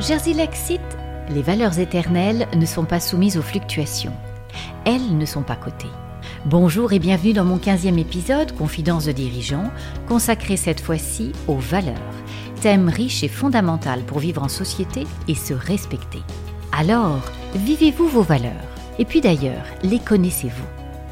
Jersey cite Les valeurs éternelles ne sont pas soumises aux fluctuations. Elles ne sont pas cotées. Bonjour et bienvenue dans mon 15e épisode, Confidence de dirigeants, consacré cette fois-ci aux valeurs. Thème riche et fondamental pour vivre en société et se respecter. Alors, vivez-vous vos valeurs? Et puis d'ailleurs, les connaissez-vous?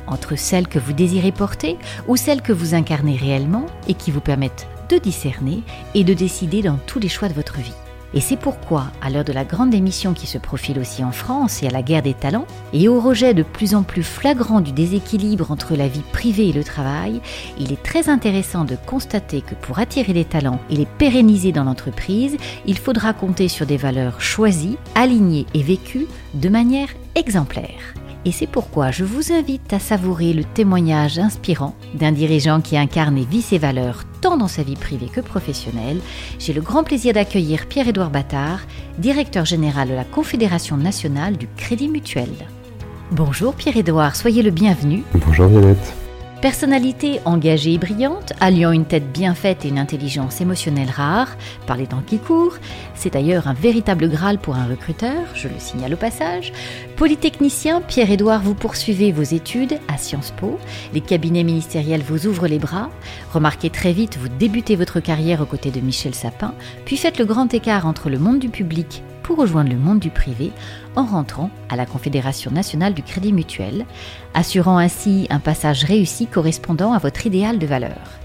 Entre celles que vous désirez porter ou celles que vous incarnez réellement et qui vous permettent de discerner et de décider dans tous les choix de votre vie. Et c'est pourquoi, à l'heure de la grande démission qui se profile aussi en France et à la guerre des talents, et au rejet de plus en plus flagrant du déséquilibre entre la vie privée et le travail, il est très intéressant de constater que pour attirer les talents et les pérenniser dans l'entreprise, il faudra compter sur des valeurs choisies, alignées et vécues de manière exemplaire. Et c'est pourquoi je vous invite à savourer le témoignage inspirant d'un dirigeant qui incarne et vit ses valeurs tant dans sa vie privée que professionnelle. J'ai le grand plaisir d'accueillir Pierre-Édouard Battard, directeur général de la Confédération nationale du Crédit Mutuel. Bonjour Pierre-Édouard, soyez le bienvenu. Bonjour Violette. Personnalité engagée et brillante, alliant une tête bien faite et une intelligence émotionnelle rare, par les temps qui courent, c'est d'ailleurs un véritable Graal pour un recruteur, je le signale au passage. Polytechnicien, Pierre-Édouard, vous poursuivez vos études à Sciences Po, les cabinets ministériels vous ouvrent les bras, remarquez très vite, vous débutez votre carrière aux côtés de Michel Sapin, puis faites le grand écart entre le monde du public pour rejoindre le monde du privé en rentrant à la Confédération nationale du Crédit Mutuel, assurant ainsi un passage réussi correspondant à votre idéal de valeur.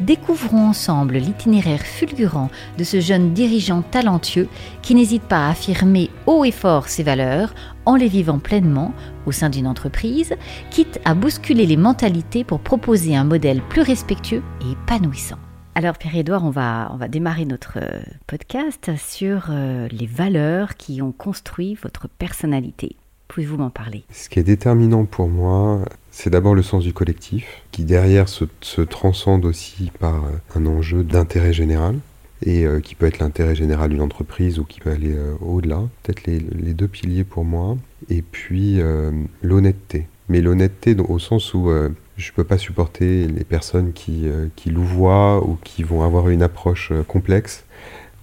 Découvrons ensemble l'itinéraire fulgurant de ce jeune dirigeant talentueux qui n'hésite pas à affirmer haut et fort ses valeurs en les vivant pleinement au sein d'une entreprise, quitte à bousculer les mentalités pour proposer un modèle plus respectueux et épanouissant. Alors Pierre-Édouard, on va, on va démarrer notre euh, podcast sur euh, les valeurs qui ont construit votre personnalité. Pouvez-vous m'en parler? Ce qui est déterminant pour moi, c'est d'abord le sens du collectif, qui derrière se, transcende aussi par euh, un enjeu d'intérêt général, et qui peut être l'intérêt général d'une entreprise ou qui peut aller au-delà. Peut-être les, les, deux piliers pour moi. Et puis l'honnêteté. Mais l'honnêteté au sens où je ne peux pas supporter les personnes qui, euh, qui louvoient ou qui vont avoir une approche euh, complexe.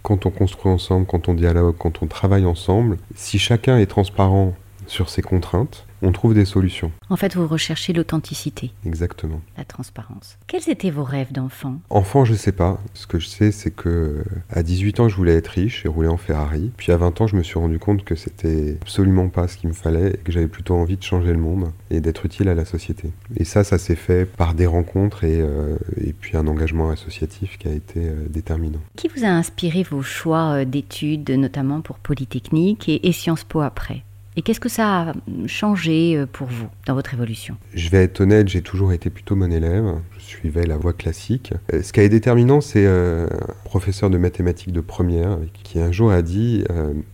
Quand on construit ensemble, quand on dialogue, quand on travaille ensemble, si chacun est transparent sur ses contraintes, on trouve des solutions. En fait, vous recherchez l'authenticité. Exactement. La transparence. Quels étaient vos rêves d'enfant? Enfant, je ne sais pas. Ce que je sais, c'est que à 18 ans, je voulais être riche et rouler en Ferrari. Puis à 20 ans, je me suis rendu compte que c'était absolument pas ce qu'il me fallait et que j'avais plutôt envie de changer le monde et d'être utile à la société. Et ça, ça s'est fait par des rencontres et, euh, et puis un engagement associatif qui a été euh, déterminant. Qui vous a inspiré vos choix euh, d'études, notamment pour Polytechnique et, et Sciences Po après? Et qu'est-ce que ça a changé euh, pour vous dans votre évolution? Je vais être honnête, j'ai toujours été plutôt mon élève. Je suivais la voie classique. Euh, ce qui est déterminant, c'est euh, un professeur de mathématiques de première qui un jour a dit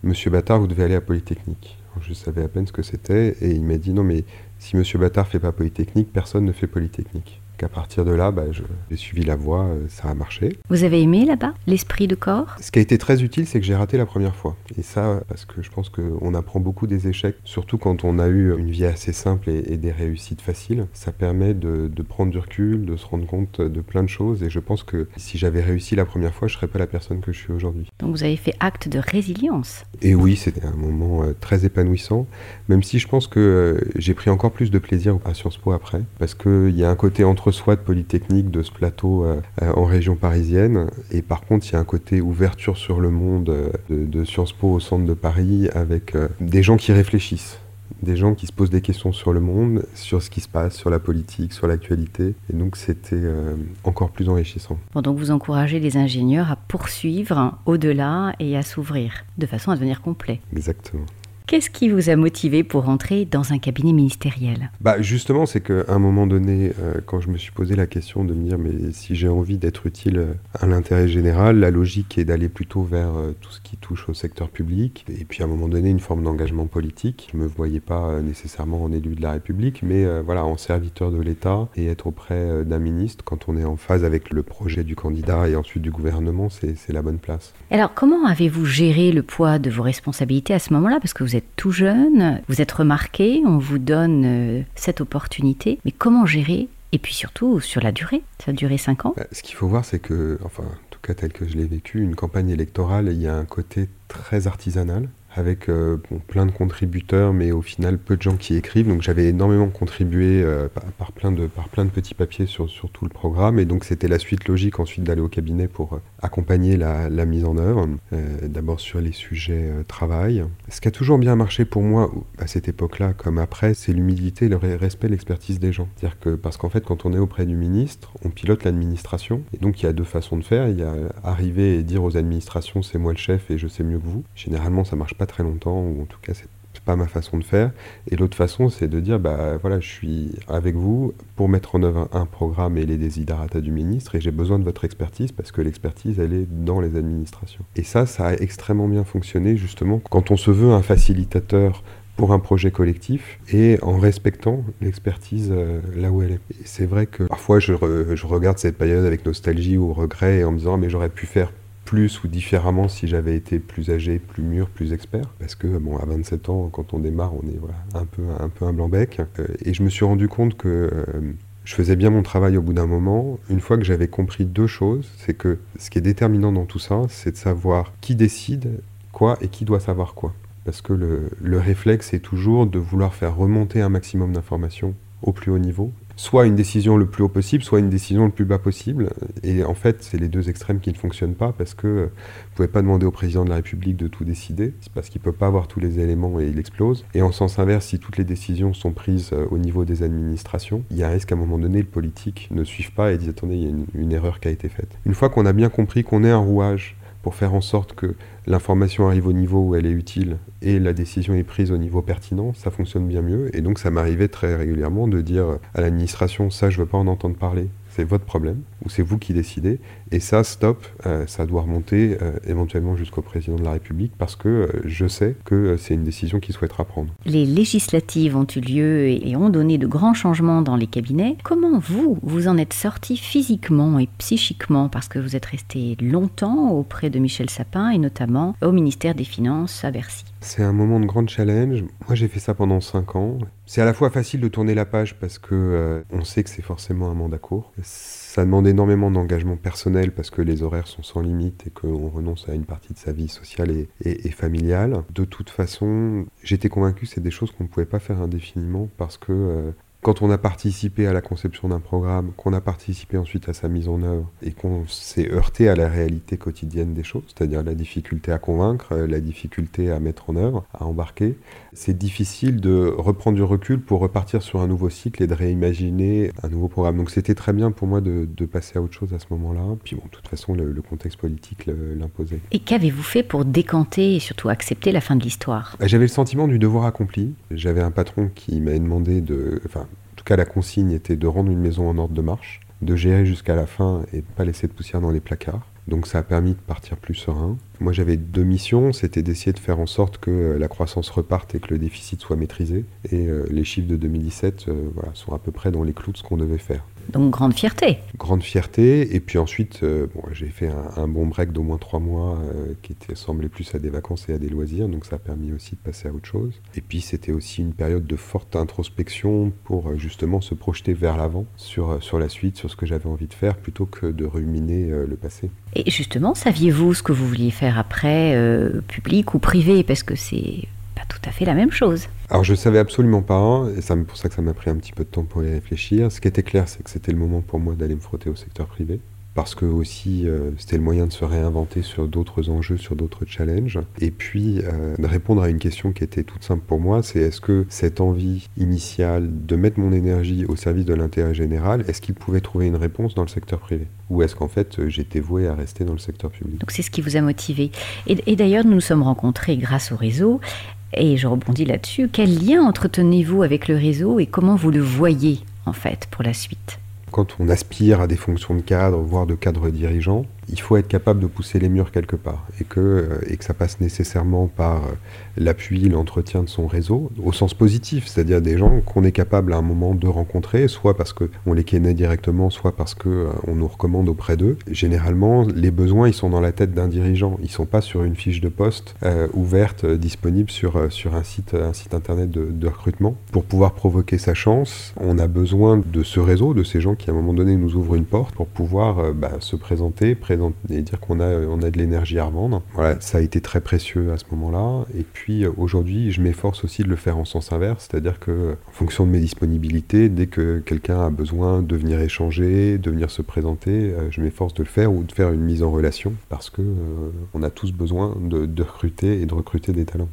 Monsieur Bâtard, vous devez aller à Polytechnique. Je savais à peine ce que c'était et il m'a dit non mais si Monsieur Bâtard fait pas Polytechnique, personne ne fait Polytechnique à partir de là, bah, j'ai suivi la voie, euh, ça a marché. Vous avez aimé là-bas l'esprit de corps? Ce qui a été très utile, c'est que j'ai raté la première fois. Et ça, parce que je pense qu'on apprend beaucoup des échecs, surtout quand on a eu une vie assez simple et, des réussites faciles. Ça permet de, prendre du recul, de se rendre compte de plein de choses. Et je pense que si j'avais réussi la première fois, je ne serais pas la personne que je suis aujourd'hui. Donc vous avez fait acte de résilience. Et oui, c'était un moment euh, très épanouissant, même si je pense que euh, j'ai pris encore plus de plaisir à Sciences Po après, parce qu'il y a un côté entre soit de Polytechnique, de ce plateau euh, euh, en région parisienne. Et par contre, il y a un côté ouverture sur le monde euh, de, Sciences Po au centre de Paris avec des gens qui réfléchissent des gens qui se posent des questions sur le monde, sur ce qui se passe, sur la politique, sur l'actualité. Et donc c'était encore plus enrichissant. Bon, donc vous encouragez les ingénieurs à poursuivre au-delà et à s'ouvrir de façon à devenir complet. Exactement. Qu'est-ce qui vous a motivé pour entrer dans un cabinet ministériel? Bah Justement, c'est qu'à un moment donné, euh, quand je me suis posé la question de me dire, mais si j'ai envie d'être utile euh, à l'intérêt général, la logique est d'aller plutôt vers euh, tout ce qui touche au secteur public, et puis à un moment donné, une forme d'engagement politique. Je ne me voyais pas nécessairement en élu de la République, mais voilà, en serviteur de l'État, et être auprès d'un ministre quand on est en phase avec le projet du candidat et ensuite du gouvernement, c'est la bonne place. Alors, comment avez-vous géré le poids de vos responsabilités à ce moment-là? Parce que vous êtes tout jeune, vous êtes remarqué, on vous donne euh, cette opportunité, mais comment gérer? Et puis surtout sur la durée, ça a duré 5 ans. Bah, Ce qu'il faut voir, c'est que, enfin, tout cas tel que je l'ai vécu, une campagne électorale, il y a un côté très artisanal avec euh, plein de contributeurs, mais au final peu de gens qui écrivent. Donc j'avais énormément contribué euh, par, plein de, par plein de petits papiers sur, sur tout le programme. Et donc c'était la suite logique ensuite d'aller au cabinet pour euh, accompagner la, mise en œuvre, d'abord sur les sujets travail. Ce qui a toujours bien marché pour moi à cette époque-là comme après, c'est l'humilité, le respect, l'expertise des gens. C'est-à-dire que parce qu'en fait quand on est auprès du ministre, on pilote l'administration. Et donc il y a deux façons de faire. Il y a arriver et dire aux administrations c'est moi le chef et je sais mieux que vous. Généralement ça marche pas très longtemps, ou en tout cas c'est pas ma façon de faire. Et l'autre façon, c'est de dire, bah voilà, je suis avec vous pour mettre en œuvre un programme et les désiderata du ministre, et j'ai besoin de votre expertise parce que l'expertise, elle est dans les administrations. Et ça, ça a extrêmement bien fonctionné justement quand on se veut un facilitateur pour un projet collectif et en respectant l'expertise euh, là où elle est. C'est vrai que parfois je, je, regarde cette période avec nostalgie ou regret en me disant mais j'aurais pu faire plus ou différemment si j'avais été plus âgé, plus mûr, plus expert. Parce que, bon, à 27 ans, quand on démarre, on est un, peu, un peu un blanc-bec. Euh, et je me suis rendu compte que euh, je faisais bien mon travail au bout d'un moment. Une fois que j'avais compris deux choses, c'est que ce qui est déterminant dans tout ça, c'est de savoir qui décide quoi et qui doit savoir quoi. Parce que le, le réflexe est toujours de vouloir faire remonter un maximum d'informations au plus haut niveau soit une décision le plus haut possible, soit une décision le plus bas possible. Et en fait, c'est les deux extrêmes qui ne fonctionnent pas parce que euh, vous pouvez pas demander au président de la République de tout décider, c'est parce qu'il peut pas avoir tous les éléments et il explose. Et en sens inverse, si toutes les décisions sont prises euh, au niveau des administrations, il y a un risque qu'à un moment donné, le politique ne suive pas et dise attendez, il y a une, une erreur qui a été faite. Une fois qu'on a bien compris qu'on est un rouage pour faire en sorte que l'information arrive au niveau où elle est utile et la décision est prise au niveau pertinent, ça fonctionne bien mieux. Et donc ça m'arrivait très régulièrement de dire à l'administration, ça je veux pas en entendre parler, c'est votre problème, ou c'est vous qui décidez. Et ça, stop, euh, ça doit remonter euh, éventuellement jusqu'au président de la République parce que euh, je sais que c'est une décision qu'il souhaitera prendre. Les législatives ont eu lieu et, ont donné de grands changements dans les cabinets. Comment vous, vous en êtes sorti physiquement et psychiquement parce que vous êtes resté longtemps auprès de Michel Sapin et notamment au ministère des Finances à Bercy? C'est un moment de grand challenge. Moi, j'ai fait ça pendant 5 ans. C'est à la fois facile de tourner la page parce que euh, on sait que c'est forcément un mandat court. Ça demande énormément d'engagement personnel parce que les horaires sont sans limite et qu'on renonce à une partie de sa vie sociale et, familiale. De toute façon, j'étais convaincu que c'est des choses qu'on ne pouvait pas faire indéfiniment parce que euh, quand on a participé à la conception d'un programme, qu'on a participé ensuite à sa mise en œuvre et qu'on s'est heurté à la réalité quotidienne des choses, c'est-à-dire la difficulté à convaincre, la difficulté à mettre en œuvre, à embarquer, c'est difficile de reprendre du recul pour repartir sur un nouveau cycle et de réimaginer un nouveau programme. Donc c'était très bien pour moi de, passer à autre chose à ce moment-là. Puis bon, de toute façon, le, le contexte politique l'imposait. Et qu'avez-vous fait pour décanter et surtout accepter la fin de l'histoire? J'avais le sentiment du devoir accompli. J'avais un patron qui m'avait demandé de... Enfin, tout cas, la consigne était de rendre une maison en ordre de marche, de gérer jusqu'à la fin et de pas laisser de poussière dans les placards. Donc ça a permis de partir plus serein. Moi j'avais deux missions, c'était d'essayer de faire en sorte que euh, la croissance reparte et que le déficit soit maîtrisé. Et euh, les chiffres de 2017 euh, sont à peu près dans les clous de ce qu'on devait faire. Donc grande fierté. Grande fierté. Et puis ensuite, euh, bon, j'ai fait un, bon break d'au moins trois mois euh, qui était, semblait plus à des vacances et à des loisirs. Donc ça a permis aussi de passer à autre chose. Et puis c'était aussi une période de forte introspection pour euh, justement se projeter vers l'avant sur, sur la suite, sur ce que j'avais envie de faire plutôt que de ruminer le passé. Et justement, saviez-vous ce que vous vouliez faire après, public ou privé? Parce que c'est tout à fait la même chose. Alors je savais absolument pas, et c'est pour ça que ça m'a pris un petit peu de temps pour y réfléchir. Ce qui était clair, c'est que c'était le moment pour moi d'aller me frotter au secteur privé parce que aussi euh, c'était le moyen de se réinventer sur d'autres enjeux, sur d'autres challenges, et puis euh, de répondre à une question qui était toute simple pour moi, c'est est-ce que cette envie initiale de mettre mon énergie au service de l'intérêt général, est-ce qu'il pouvait trouver une réponse dans le secteur privé? Ou est-ce qu'en fait j'étais voué à rester dans le secteur public? Donc c'est ce qui vous a motivé. Et, et d'ailleurs nous nous sommes rencontrés grâce au réseau. Et je rebondis là-dessus. Quel lien entretenez-vous avec le réseau et comment vous le voyez en fait pour la suite? Quand on aspire à des fonctions de cadre, voire de cadre dirigeant, il faut être capable de pousser les murs quelque part et que, euh, et que ça passe nécessairement par euh, l'appui, l'entretien de son réseau, au sens positif, c'est-à-dire des gens qu'on est capable à un moment de rencontrer, soit parce qu'on les connaît directement, soit parce qu'on euh, nous recommande auprès d'eux. Généralement, les besoins, ils sont dans la tête d'un dirigeant, ils sont pas sur une fiche de poste ouverte, disponible sur, sur un, site, un site internet de, recrutement. Pour pouvoir provoquer sa chance, on a besoin de ce réseau, de ces gens qui à un moment donné nous ouvrent une porte pour pouvoir bah, se présenter, présenter et dire qu'on a, on a de l'énergie à revendre. Voilà, ça a été très précieux à ce moment-là. Et puis aujourd'hui, je m'efforce aussi de le faire en sens inverse, c'est-à-dire que en fonction de mes disponibilités, dès que quelqu'un a besoin de venir échanger, de venir se présenter, je m'efforce de le faire ou de faire une mise en relation parce que on a tous besoin de recruter et de recruter des talents.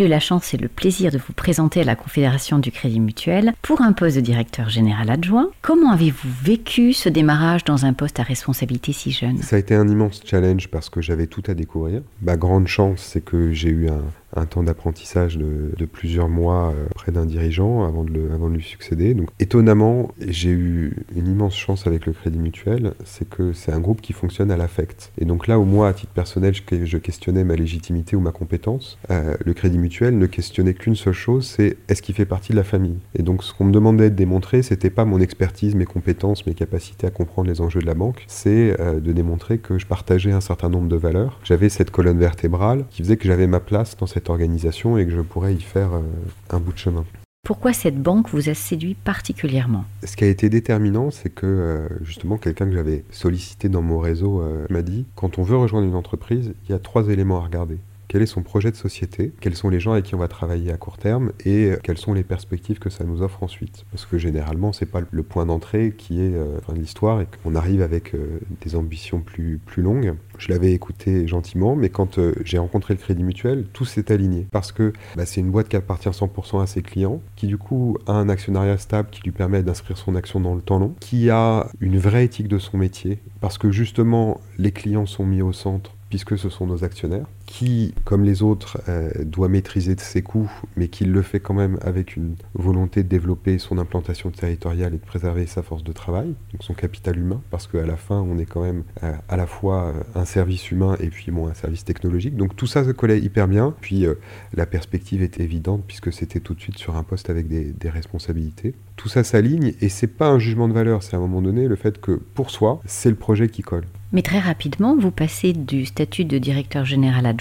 J'ai eu la chance et le plaisir de vous présenter à la Confédération du Crédit Mutuel pour un poste de directeur général adjoint. Comment avez-vous vécu ce démarrage dans un poste à responsabilité si jeune? Ça a été un immense challenge parce que j'avais tout à découvrir. Ma grande chance, c'est que j'ai eu un, un temps d'apprentissage de, plusieurs mois euh, près d'un dirigeant avant de, le, avant de lui succéder. Donc étonnamment, j'ai eu une immense chance avec le Crédit Mutuel, c'est que c'est un groupe qui fonctionne à l'affect. Et donc là où moi, à titre personnel, je, questionnais ma légitimité ou ma compétence, euh, le Crédit Mutuel ne questionnait qu'une seule chose, c'est est-ce qu'il fait partie de la famille? Et donc ce qu'on me demandait de démontrer, c'était pas mon expertise, mes compétences, mes capacités à comprendre les enjeux de la banque, c'est euh, de démontrer que je partageais un certain nombre de valeurs. J'avais cette colonne vertébrale qui faisait que j'avais ma place dans cette organisation et que je pourrais y faire euh, un bout de chemin. Pourquoi cette banque vous a séduit particulièrement? Ce qui a été déterminant, c'est que euh, justement quelqu'un que j'avais sollicité dans mon réseau euh, m'a dit, quand on veut rejoindre une entreprise, il y a trois éléments à regarder quel est son projet de société, quels sont les gens avec qui on va travailler à court terme et quelles sont les perspectives que ça nous offre ensuite. Parce que généralement, c'est pas le point d'entrée qui est euh, fin l'histoire et qu'on arrive avec euh, des ambitions plus, plus longues. Je l'avais écouté gentiment, mais quand euh, j'ai rencontré le Crédit Mutuel, tout s'est aligné. Parce que bah, c'est une boîte qui appartient 100% à ses clients, qui du coup a un actionnariat stable qui lui permet d'inscrire son action dans le temps long, qui a une vraie éthique de son métier, parce que justement les clients sont mis au centre puisque ce sont nos actionnaires, qui, comme les autres, euh, doit maîtriser ses coûts, mais qui le fait quand même avec une volonté de développer son implantation territoriale et de préserver sa force de travail, donc son capital humain, parce qu'à la fin, on est quand même euh, à la fois euh, un service humain et puis bon, un service technologique. Donc tout ça se collait hyper bien. Puis la perspective était évidente, puisque c'était tout de suite sur un poste avec des, responsabilités. Tout ça s'aligne, et c'est pas un jugement de valeur, c'est à un moment donné le fait que pour soi, c'est le projet qui colle. Mais très rapidement, vous passez du statut de directeur général adjoint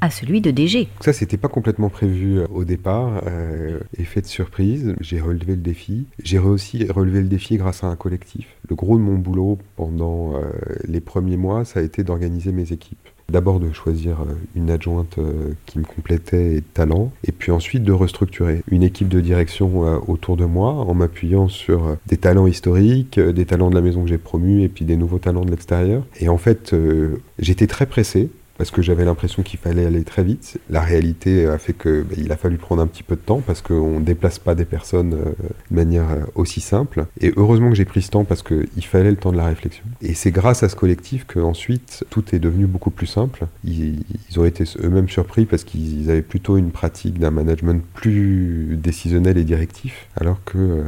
à celui de DG. Ça, c'était pas complètement prévu euh, au départ. Euh, effet de surprise, j'ai relevé le défi. J'ai aussi relevé le défi grâce à un collectif. Le gros de mon boulot pendant euh, les premiers mois, ça a été d'organiser mes équipes. D'abord de choisir euh, une adjointe euh, qui me complétait et de talent, et puis ensuite de restructurer une équipe de direction euh, autour de moi en m'appuyant sur des talents historiques, des talents de la maison que j'ai promus et puis des nouveaux talents de l'extérieur. Et en fait, j'étais très pressé parce que j'avais l'impression qu'il fallait aller très vite. La réalité a fait que bah, il a fallu prendre un petit peu de temps parce qu'on ne déplace pas des personnes euh, de manière euh, aussi simple. Et heureusement que j'ai pris ce temps parce qu'il fallait le temps de la réflexion. Et c'est grâce à ce collectif que ensuite tout est devenu beaucoup plus simple. Ils, ont été eux-mêmes surpris parce qu'ils avaient plutôt une pratique d'un management plus décisionnel et directif, alors que euh,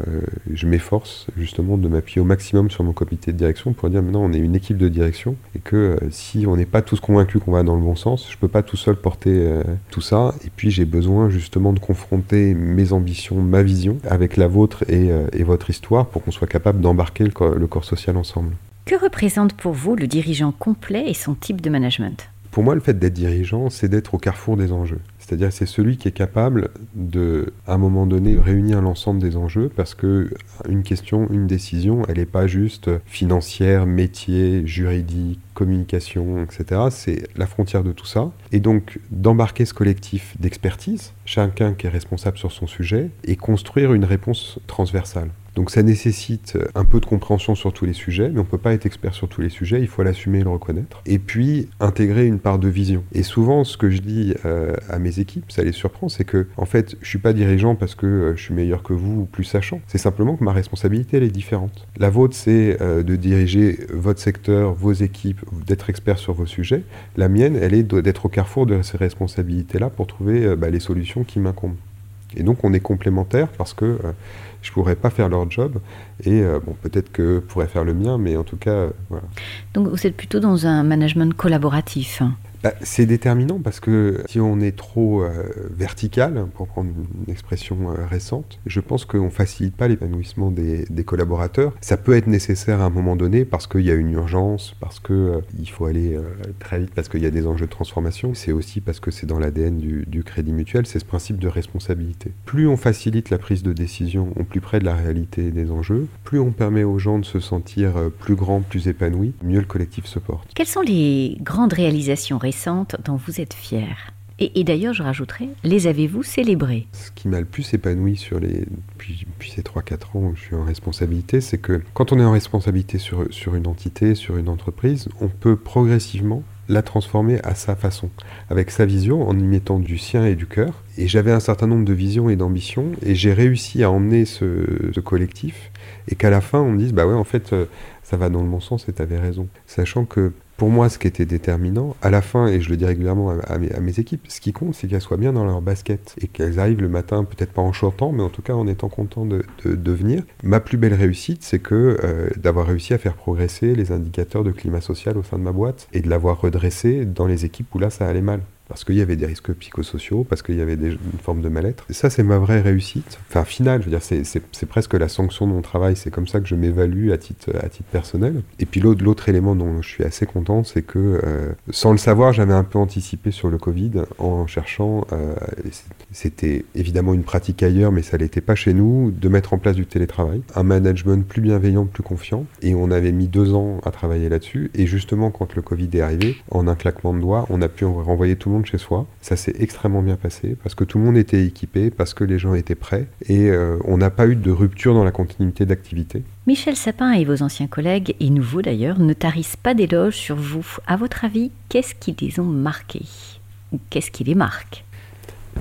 je m'efforce justement de m'appuyer au maximum sur mon comité de direction pour dire maintenant on est une équipe de direction et que si on n'est pas tous convaincus qu'on va dans le bon sens. Je peux pas tout seul porter euh, tout ça. Et puis j'ai besoin justement de confronter mes ambitions, ma vision avec la vôtre et, euh, votre histoire pour qu'on soit capable d'embarquer le, le corps social ensemble. Que représente pour vous le dirigeant complet et son type de management? Pour moi, le fait d'être dirigeant, c'est d'être au carrefour des enjeux. C'est-à-dire c'est celui qui est capable de, à un moment donné, réunir l'ensemble des enjeux parce que une question, une décision, elle n'est pas juste financière, métier, juridique, communication, etc. C'est la frontière de tout ça. Et donc d'embarquer ce collectif d'expertise, chacun qui est responsable sur son sujet, et construire une réponse transversale. Donc ça nécessite un peu de compréhension sur tous les sujets, mais on ne peut pas être expert sur tous les sujets, il faut l'assumer et le reconnaître. Et puis intégrer une part de vision. Et souvent, ce que je dis euh, à mes équipes, ça les surprend, c'est que en fait, je suis pas dirigeant parce que euh, je suis meilleur que vous ou plus sachant. C'est simplement que ma responsabilité, elle est différente. La vôtre, c'est euh, de diriger votre secteur, vos équipes, d'être expert sur vos sujets. La mienne, elle est d'être au carrefour de ces responsabilités-là pour trouver bah, les solutions qui m'incombent. Et donc on est complémentaires parce que je pourrais pas faire leur job. Et euh, bon, peut-être que pourrait faire le mien, mais en tout cas, euh, voilà. Donc vous êtes plutôt dans un management collaboratif. Bah, C'est déterminant parce que si on est trop euh, vertical, pour prendre une expression euh, récente, je pense qu'on ne facilite pas l'épanouissement des, collaborateurs. Ça peut être nécessaire à un moment donné parce qu'il y a une urgence, parce qu'il euh, faut aller très vite, parce qu'il y a des enjeux de transformation. C'est aussi parce que c'est dans l'ADN du, crédit mutuel, c'est ce principe de responsabilité. Plus on facilite la prise de décision, au plus près de la réalité des enjeux, plus on permet aux gens de se sentir plus grands, plus épanouis, mieux le collectif se porte. Quelles sont les grandes réalisations dont vous êtes fier et, d'ailleurs, je rajouterais, les avez-vous célébrées? Ce qui m'a le plus épanoui sur les, depuis, ces 3-4 ans où je suis en responsabilité, c'est que quand on est en responsabilité sur, sur une entité, sur une entreprise, on peut progressivement la transformer à sa façon, avec sa vision, en y mettant du sien et du cœur. Et j'avais un certain nombre de visions et d'ambitions, et j'ai réussi à emmener ce, ce collectif, et qu'à la fin, on me dise, bah ouais, en fait, euh, ça va dans le bon sens et tu avais raison. Sachant que pour moi, ce qui était déterminant, à la fin, et je le dis régulièrement à, mes, équipes, ce qui compte, c'est qu'elles soient bien dans leur basket et qu'elles arrivent le matin, peut-être pas en chantant, mais en tout cas en étant contents de, venir. Ma plus belle réussite, c'est que euh, d'avoir réussi à faire progresser les indicateurs de climat social au sein de ma boîte et de l'avoir redressé dans les équipes où là, ça allait mal parce qu'il y avait des risques psychosociaux, parce qu'il y avait une forme de mal-être. Et ça, c'est ma vraie réussite. Enfin, finale, je veux dire, c'est presque la sanction de mon travail. C'est comme ça que je m'évalue à titre, personnel. Et puis l'autre élément dont je suis assez content, c'est que, euh, sans le savoir, j'avais un peu anticipé sur le Covid en cherchant, euh, c'était évidemment une pratique ailleurs, mais ça l'était pas chez nous, de mettre en place du télétravail, un management plus bienveillant, plus confiant. Et on avait mis deux ans à travailler là-dessus. Et justement, quand le Covid est arrivé, en un claquement de doigts, on a pu renvoyer tout le monde chez soi. Ça s'est extrêmement bien passé parce que tout le monde était équipé, parce que les gens étaient prêts et euh, on n'a pas eu de rupture dans la continuité d'activité. Michel Sapin et vos anciens collègues, et nouveaux d'ailleurs, ne tarissent pas d'éloges sur vous. À votre avis, qu'est-ce qui les ont marqués Ou qu'est-ce qui les marque?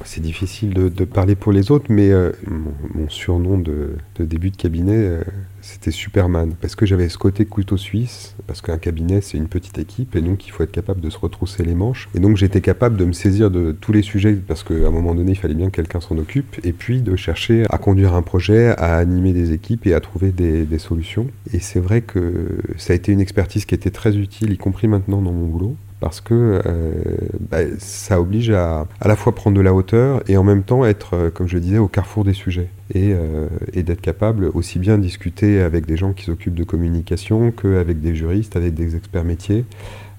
C'est difficile de, parler pour les autres, mais euh, mon, surnom de, début de cabinet, euh, c'était Superman, parce que j'avais ce côté couteau suisse, parce qu'un cabinet, c'est une petite équipe, et donc il faut être capable de se retrousser les manches. Et donc j'étais capable de me saisir de tous les sujets, parce qu'à un moment donné, il fallait bien que quelqu'un s'en occupe, et puis de chercher à conduire un projet, à animer des équipes et à trouver des, des solutions. Et c'est vrai que ça a été une expertise qui était très utile, y compris maintenant dans mon boulot parce que euh, bah, ça oblige à à la fois prendre de la hauteur et en même temps être, euh, comme je le disais, au carrefour des sujets et, euh, et d'être capable aussi bien de discuter avec des gens qui s'occupent de communication qu'avec des juristes, avec des experts métiers,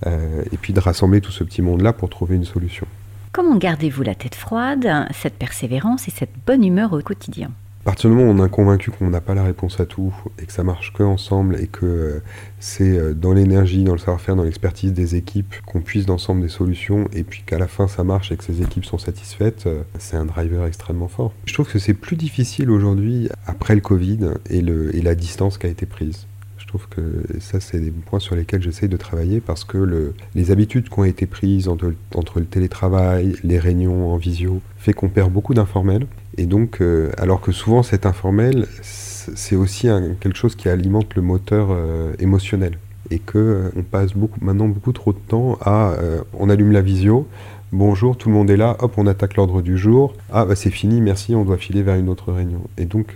et puis de rassembler tout ce petit monde-là pour trouver une solution. Comment gardez-vous la tête froide, cette persévérance et cette bonne humeur au quotidien? À partir du moment où on est convaincu qu'on n'a pas la réponse à tout et que ça marche que ensemble et que euh, c'est euh, dans l'énergie, dans le savoir-faire, dans l'expertise des équipes qu'on puisse d'ensemble des solutions et puis qu'à la fin ça marche et que ces équipes sont satisfaites, euh, c'est un driver extrêmement fort. Je trouve que c'est plus difficile aujourd'hui après le Covid et, la distance qui a été prise. Trouve que ça, c'est des points sur lesquels j'essaye de travailler parce que le, les habitudes qui ont été prises entre, le télétravail, les réunions en visio, fait qu'on perd beaucoup d'informels et donc, euh, alors que souvent cet informel, c'est aussi quelque chose qui alimente le moteur euh, émotionnel. Et que euh, on passe beaucoup, maintenant beaucoup trop de temps à, on allume la visio, bonjour, tout le monde est là, hop, on attaque l'ordre du jour, ah bah c'est fini, merci, on doit filer vers une autre réunion. Et donc,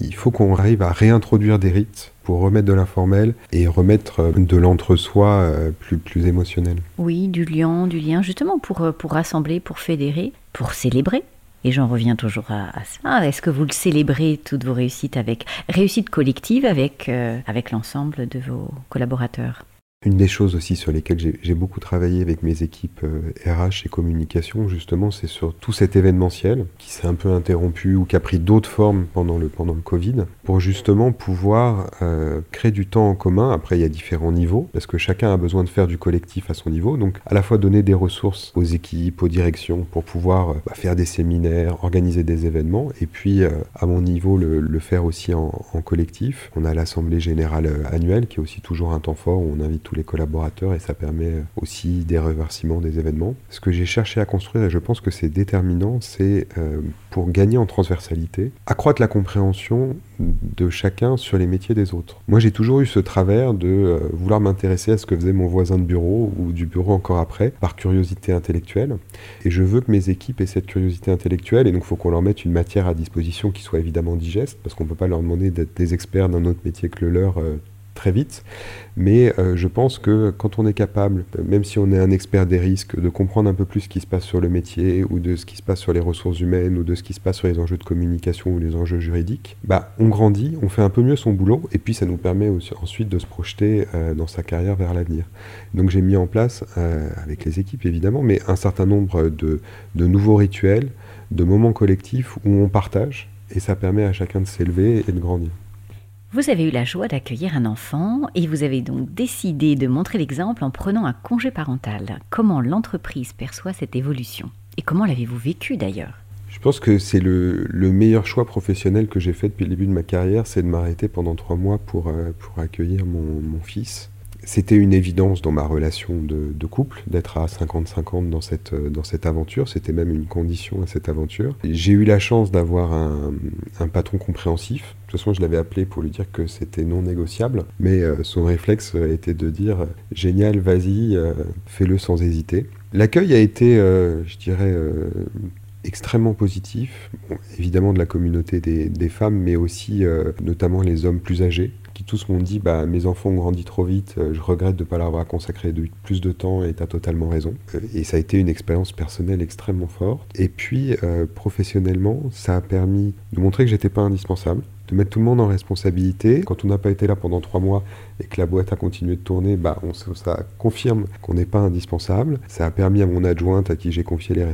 il faut qu'on arrive à réintroduire des rites pour remettre de l'informel et remettre de l'entre-soi plus, plus émotionnel. Oui, du lien, du lien, justement pour, pour rassembler, pour fédérer, pour célébrer et j'en reviens toujours à, ça. Est-ce que vous le célébrez toutes vos réussites avec réussite collective avec, euh, avec l'ensemble de vos collaborateurs? Une des choses aussi sur lesquelles j'ai beaucoup travaillé avec mes équipes RH euh, et communication, justement, c'est sur tout cet événementiel qui s'est un peu interrompu ou qui a pris d'autres formes pendant le, pendant le Covid, pour justement pouvoir euh, créer du temps en commun. Après, il y a différents niveaux, parce que chacun a besoin de faire du collectif à son niveau. Donc, à la fois donner des ressources aux équipes, aux directions, pour pouvoir euh, bah, faire des séminaires, organiser des événements, et puis, à mon niveau, le, faire aussi en, en, collectif. On a l'Assemblée Générale annuelle, qui est aussi toujours un temps fort où on invite les collaborateurs et ça permet aussi des reversements des événements. Ce que j'ai cherché à construire, et je pense que c'est déterminant, c'est euh, pour gagner en transversalité, accroître la compréhension de chacun sur les métiers des autres. Moi j'ai toujours eu ce travers de euh, vouloir m'intéresser à ce que faisait mon voisin de bureau ou du bureau encore après, par curiosité intellectuelle. Et je veux que mes équipes aient cette curiosité intellectuelle, et donc il faut qu'on leur mette une matière à disposition qui soit évidemment digeste, parce qu'on ne peut pas leur demander d'être des experts d'un autre métier que le leur. Euh, très vite. Mais euh, je pense que quand on est capable, même si on est un expert des risques, de comprendre un peu plus ce qui se passe sur le métier ou de ce qui se passe sur les ressources humaines ou de ce qui se passe sur les enjeux de communication ou les enjeux juridiques, bah, on grandit, on fait un peu mieux son boulot et puis ça nous permet aussi, ensuite de se projeter euh, dans sa carrière vers l'avenir. Donc j'ai mis en place, euh, avec les équipes évidemment, mais un certain nombre de, de nouveaux rituels, de moments collectifs où on partage et ça permet à chacun de s'élever et de grandir. Vous avez eu la joie d'accueillir un enfant et vous avez donc décidé de montrer l'exemple en prenant un congé parental. Comment l'entreprise perçoit cette évolution? Et comment l'avez-vous vécu d'ailleurs? Je pense que c'est le, meilleur choix professionnel que j'ai fait depuis le début de ma carrière, c'est de m'arrêter pendant trois mois pour, euh, pour accueillir mon fils c'était une évidence dans ma relation de, couple d'être à 50-50 dans cette, dans cette aventure. C'était même une condition à cette aventure. J'ai eu la chance d'avoir un, patron compréhensif. De toute façon, je l'avais appelé pour lui dire que c'était non négociable. Mais euh, son réflexe était de dire Génial, vas-y, euh, fais-le sans hésiter. L'accueil a été, euh, je dirais, extrêmement positif, évidemment de la communauté des femmes, mais aussi notamment les hommes plus âgés tous m'ont dit bah, mes enfants ont grandi trop vite, euh, je regrette de ne pas leur avoir consacré plus de temps et tu as totalement raison. Euh, et ça a été une expérience personnelle extrêmement forte. Et puis euh, professionnellement, ça a permis de montrer que j'étais pas indispensable, de mettre tout le monde en responsabilité. Quand on n'a pas été là pendant trois mois et que la boîte a continué de tourner, bah, ça confirme qu'on n'est pas indispensable. Ça a permis à mon adjointe, à qui j'ai confié les,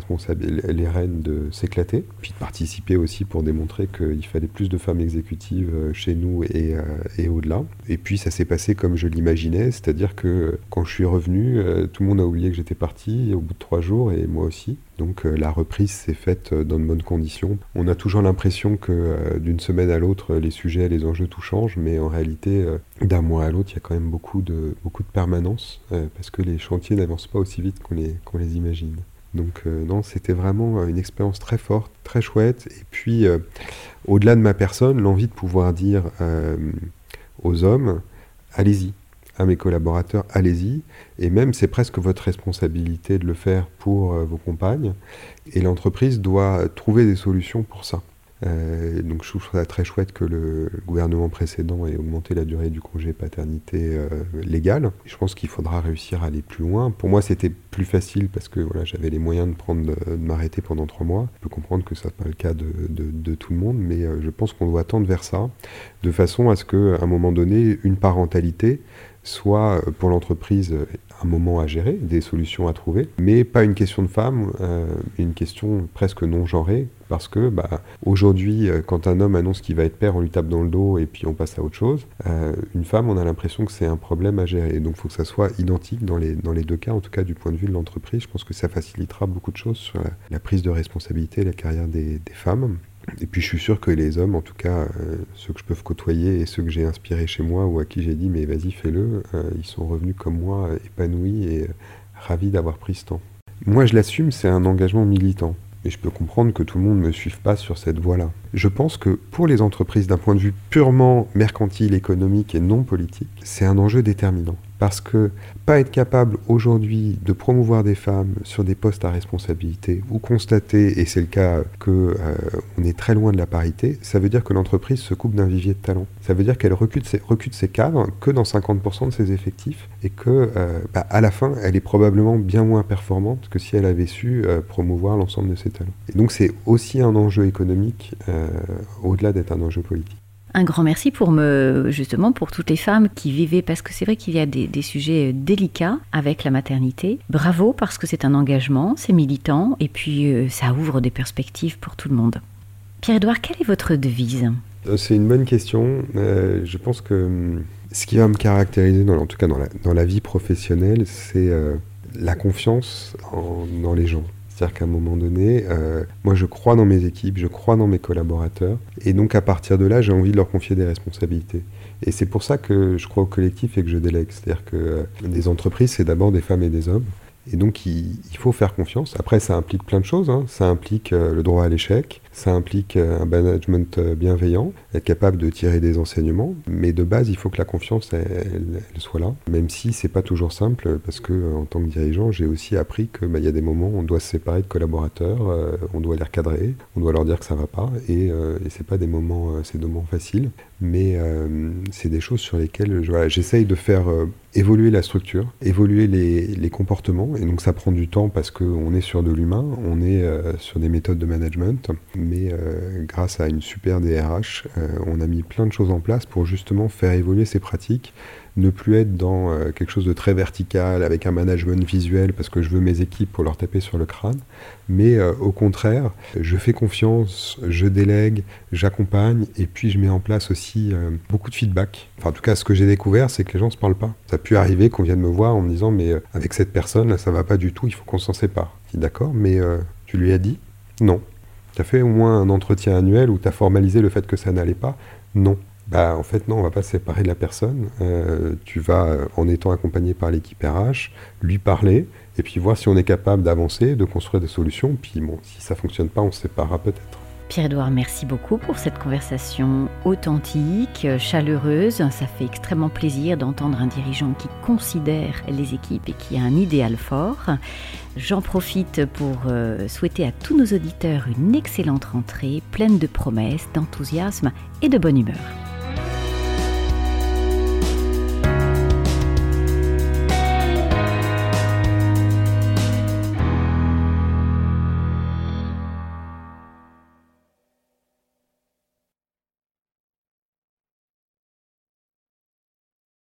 les rênes, de s'éclater, puis de participer aussi pour démontrer qu'il fallait plus de femmes exécutives euh, chez nous et, euh, et au-delà. Et puis ça s'est passé comme je l'imaginais, c'est-à-dire que quand je suis revenu, euh, tout le monde a oublié que j'étais parti au bout de trois jours et moi aussi. Donc la reprise s'est faite dans de bonnes conditions. On a toujours l'impression que d'une semaine à l'autre, les sujets, les enjeux, tout change, mais en réalité, d'un mois à l'autre, il y a quand même beaucoup de, beaucoup de permanence, euh, parce que les chantiers n'avancent pas aussi vite qu'on les, imagine. Donc euh, non, c'était vraiment une expérience très forte, très chouette. Et puis, euh, au-delà de ma personne, l'envie de pouvoir dire aux hommes, allez-y, à mes collaborateurs, allez-y. Et même, c'est presque votre responsabilité de le faire pour vos compagnes. Et l'entreprise doit trouver des solutions pour ça. Euh, donc je trouve ça très chouette que le gouvernement précédent ait augmenté la durée du congé paternité euh, légal. Je pense qu'il faudra réussir à aller plus loin. Pour moi, c'était plus facile parce que voilà, j'avais les moyens de prendre de, m'arrêter pendant trois mois. Je peux comprendre que ça n'est pas le cas de, tout le monde, mais euh, je pense qu'on doit tendre vers ça, de façon à ce qu'à un moment donné, une parentalité soit pour l'entreprise un moment à gérer, des solutions à trouver, mais pas une question de femme, euh, une question presque non genrée, parce que bah, aujourd'hui, euh, quand un homme annonce qu'il va être père, on lui tape dans le dos et puis on passe à autre chose. Euh, une femme, on a l'impression que c'est un problème à gérer. Donc il faut que ça soit identique dans les, deux cas, en tout cas du point de vue de l'entreprise. Je pense que ça facilitera beaucoup de choses sur la, prise de responsabilité et la carrière des, femmes. Et puis je suis sûr que les hommes, en tout cas euh, ceux que je peux côtoyer et ceux que j'ai inspirés chez moi ou à qui j'ai dit mais vas-y fais-le, ils sont revenus comme moi épanouis et ravis d'avoir pris ce temps. Moi je l'assume, c'est un engagement militant. Et je peux comprendre que tout le monde ne me suive pas sur cette voie-là. Je pense que pour les entreprises, d'un point de vue purement mercantile, économique et non politique, c'est un enjeu déterminant. Parce que pas être capable aujourd'hui de promouvoir des femmes sur des postes à responsabilité ou constater, et c'est le cas que euh, on est très loin de la parité, ça veut dire que l'entreprise se coupe d'un vivier de talent. Ça veut dire qu'elle recrute ses, cadres que dans 50% de ses effectifs et que euh, bah, à la fin, elle est probablement bien moins performante que si elle avait su euh, promouvoir l'ensemble de ses talents. Et donc c'est aussi un enjeu économique au-delà d'être un enjeu politique. Un grand merci pour me, justement, pour toutes les femmes qui vivaient, parce que c'est vrai qu'il y a des, sujets délicats avec la maternité. Bravo, parce que c'est un engagement, c'est militant, et puis euh, ça ouvre des perspectives pour tout le monde. Pierre-Edouard, quelle est votre devise? Euh, C'est une bonne question. Euh, je pense que hum, ce qui va me caractériser, dans, en tout cas dans la, dans la vie professionnelle, c'est la confiance dans les gens. C'est-à-dire qu'à un moment donné, euh, moi je crois dans mes équipes, je crois dans mes collaborateurs, et donc à partir de là, j'ai envie de leur confier des responsabilités. Et c'est pour ça que je crois au collectif et que je délègue. C'est-à-dire que euh, des entreprises, c'est d'abord des femmes et des hommes. Et donc, il, faut faire confiance. Après, ça implique plein de choses. Hein. Ça implique euh, le droit à l'échec, Ça implique un management bienveillant, être capable de tirer des enseignements, mais de base, il faut que la confiance elle, soit là, même si c'est pas toujours simple, parce que en tant que dirigeant, j'ai aussi appris que bah, y a des moments où on doit se séparer de collaborateurs, on doit les recadrer, on doit leur dire que ça va pas, et, et c'est pas des moments, faciles, mais c'est des choses sur lesquelles j'essaye de faire évoluer la structure, évoluer les, comportements. Et donc ça prend du temps parce qu'on est sur de l'humain, on est euh, sur des méthodes de management. Mais euh, grâce à une super DRH, euh, on a mis plein de choses en place pour justement faire évoluer ces pratiques ne plus être dans euh, quelque chose de très vertical avec un management visuel parce que je veux mes équipes pour leur taper sur le crâne, mais au contraire, je fais confiance, je délègue, j'accompagne et puis je mets en place aussi beaucoup de feedback. Enfin, en tout cas, ce que j'ai découvert, c'est que les gens ne se parlent pas. Ça a pu arriver qu'on vienne me voir en me disant mais avec cette personne, là, ça va pas du tout, il faut qu'on s'en sépare. D'accord, mais tu lui as dit? Non. Tu as fait au moins un entretien annuel où tu as formalisé le fait que ça n'allait pas Non. Bah, en fait, non, on va pas séparer de la personne. Euh, tu vas, euh, en étant accompagné par l'équipe RH, lui parler et puis voir si on est capable d'avancer, de construire des solutions. Puis bon, si ça fonctionne pas, on se séparera peut-être. Pierre-Edouard, merci beaucoup pour cette conversation authentique, chaleureuse. Ça fait extrêmement plaisir d'entendre un dirigeant qui considère les équipes et qui a un idéal fort. J'en profite pour euh, souhaiter à tous nos auditeurs une excellente rentrée, pleine de promesses, d'enthousiasme et de bonne humeur.